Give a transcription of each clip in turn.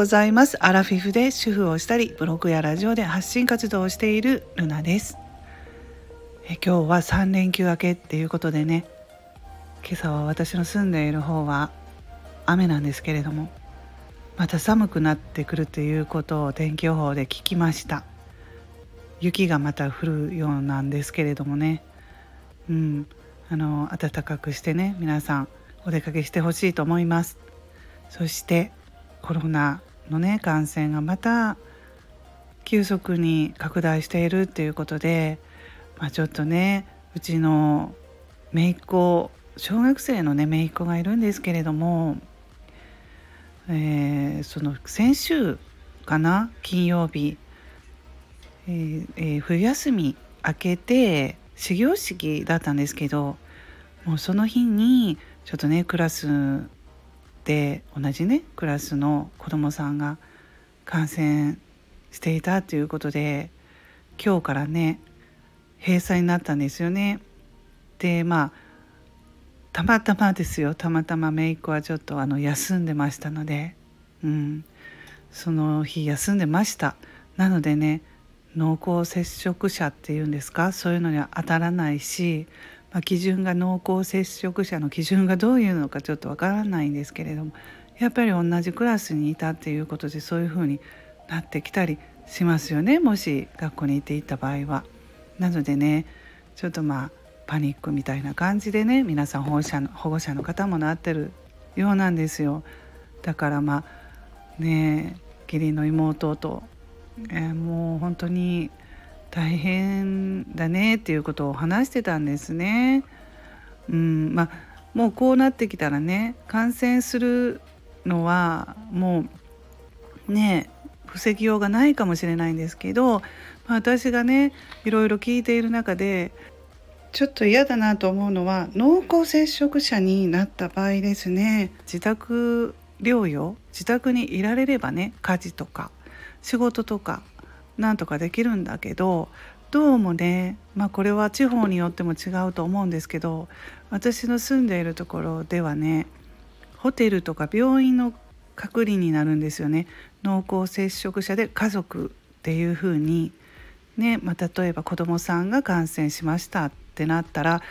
ございます。アラフィフで主婦をしたりブログやラジオで発信活動をしているルナです。え今日は3連休明けっていうことでね。今朝は私の住んでいる方は雨なんですけれどもまた寒くなってくるということを天気予報で聞きました。雪がまた降るようなんですけれどもね。うん。あの暖かくしてね皆さんお出かけしてほしいと思います。そしてコロナのね感染がまた急速に拡大しているっていうことで、まあ、ちょっとねうちの姪っ子小学生のね姪っ子がいるんですけれども、えー、その先週かな金曜日、えーえー、冬休み明けて始業式だったんですけどもうその日にちょっとねクラスで同じねクラスの子どもさんが感染していたということで今日からね閉鎖になったんですよね。でまあたまたまですよ。たまたま姪っ子はちょっとあの休んでましたので、うん、その日休んでました。なのでね濃厚接触者っていうんですか？そういうのには当たらないしまあ、基準が濃厚接触者の基準がどういうのかちょっとわからないんですけれどもやっぱり同じクラスにいたっていうことでそういうふうになってきたりしますよねもし学校に行っていた場合は。なのでねちょっとまあパニックみたいな感じでね皆さん保護者の保護者の方もなってるようなんですよ。だからまあね義理の妹と、えー、もう本当に大変だねっていうことを話してたんですね。うんまあ、もうこうなってきたらね感染するのはもうね防ぎようがないかもしれないんですけど、まあ、私がねいろいろ聞いている中でちょっと嫌だなと思うのは濃厚接触者になった場合ですね自宅療養自宅にいられればね家事とか仕事とかなんとかできるんだけどどうもねまあこれは地方によっても違うと思うんですけど私の住んでいるところではねホテルとか病院の隔離になるんですよね。濃厚接触者で家族っていうふうにね、まあ、例えば子どもさんが感染しましたってなったら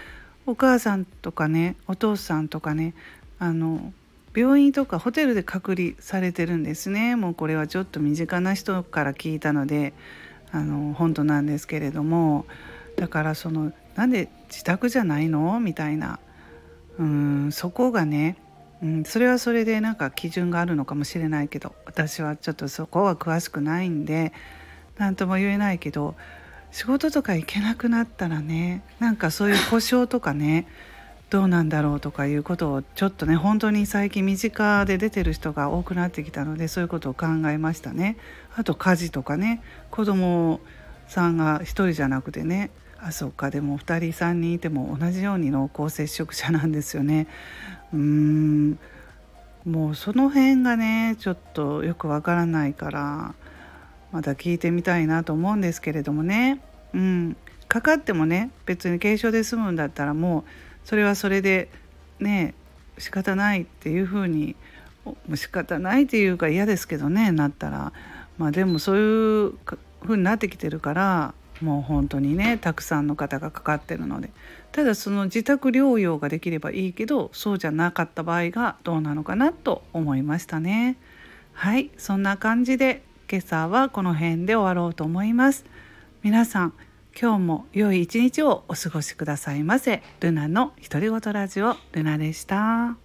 お母さんとかねお父さんとかねあの病院とかホテルで隔離されてるんですね。もうこれはちょっと身近な人から聞いたのであの本当なんですけれども。だからそのなんで自宅じゃないの？みたいな。うんそこがね、うん、それはそれでなんか基準があるのかもしれないけど私はちょっとそこは詳しくないんで何とも言えないけど仕事とか行けなくなったらねなんかそういう故障とかねどうなんだろうとかいうことをちょっとね本当に最近身近で出てる人が多くなってきたのでそういうことを考えましたね。あと家事とかね子供さんが1人じゃなくてねあそっかでも2人3人いても同じように濃厚接触者なんですよね。うーんもうその辺がねちょっとよくわからないからまた聞いてみたいなと思うんですけれどもね。うんかかってもね別に軽症で済むんだったらもうそれはそれでね仕方ないっていうふうに仕方ないっていうか嫌ですけどねなったら。まあでもそういうふうになってきてるからもう本当にねたくさんの方がかかってるので。ただその自宅療養ができればいいけどそうじゃなかった場合がどうなのかなと思いましたね。はいそんな感じで今朝はこの辺で終わろうと思います。皆さん今日も良い一日をお過ごしくださいませルナの独り言ラジオルナでした。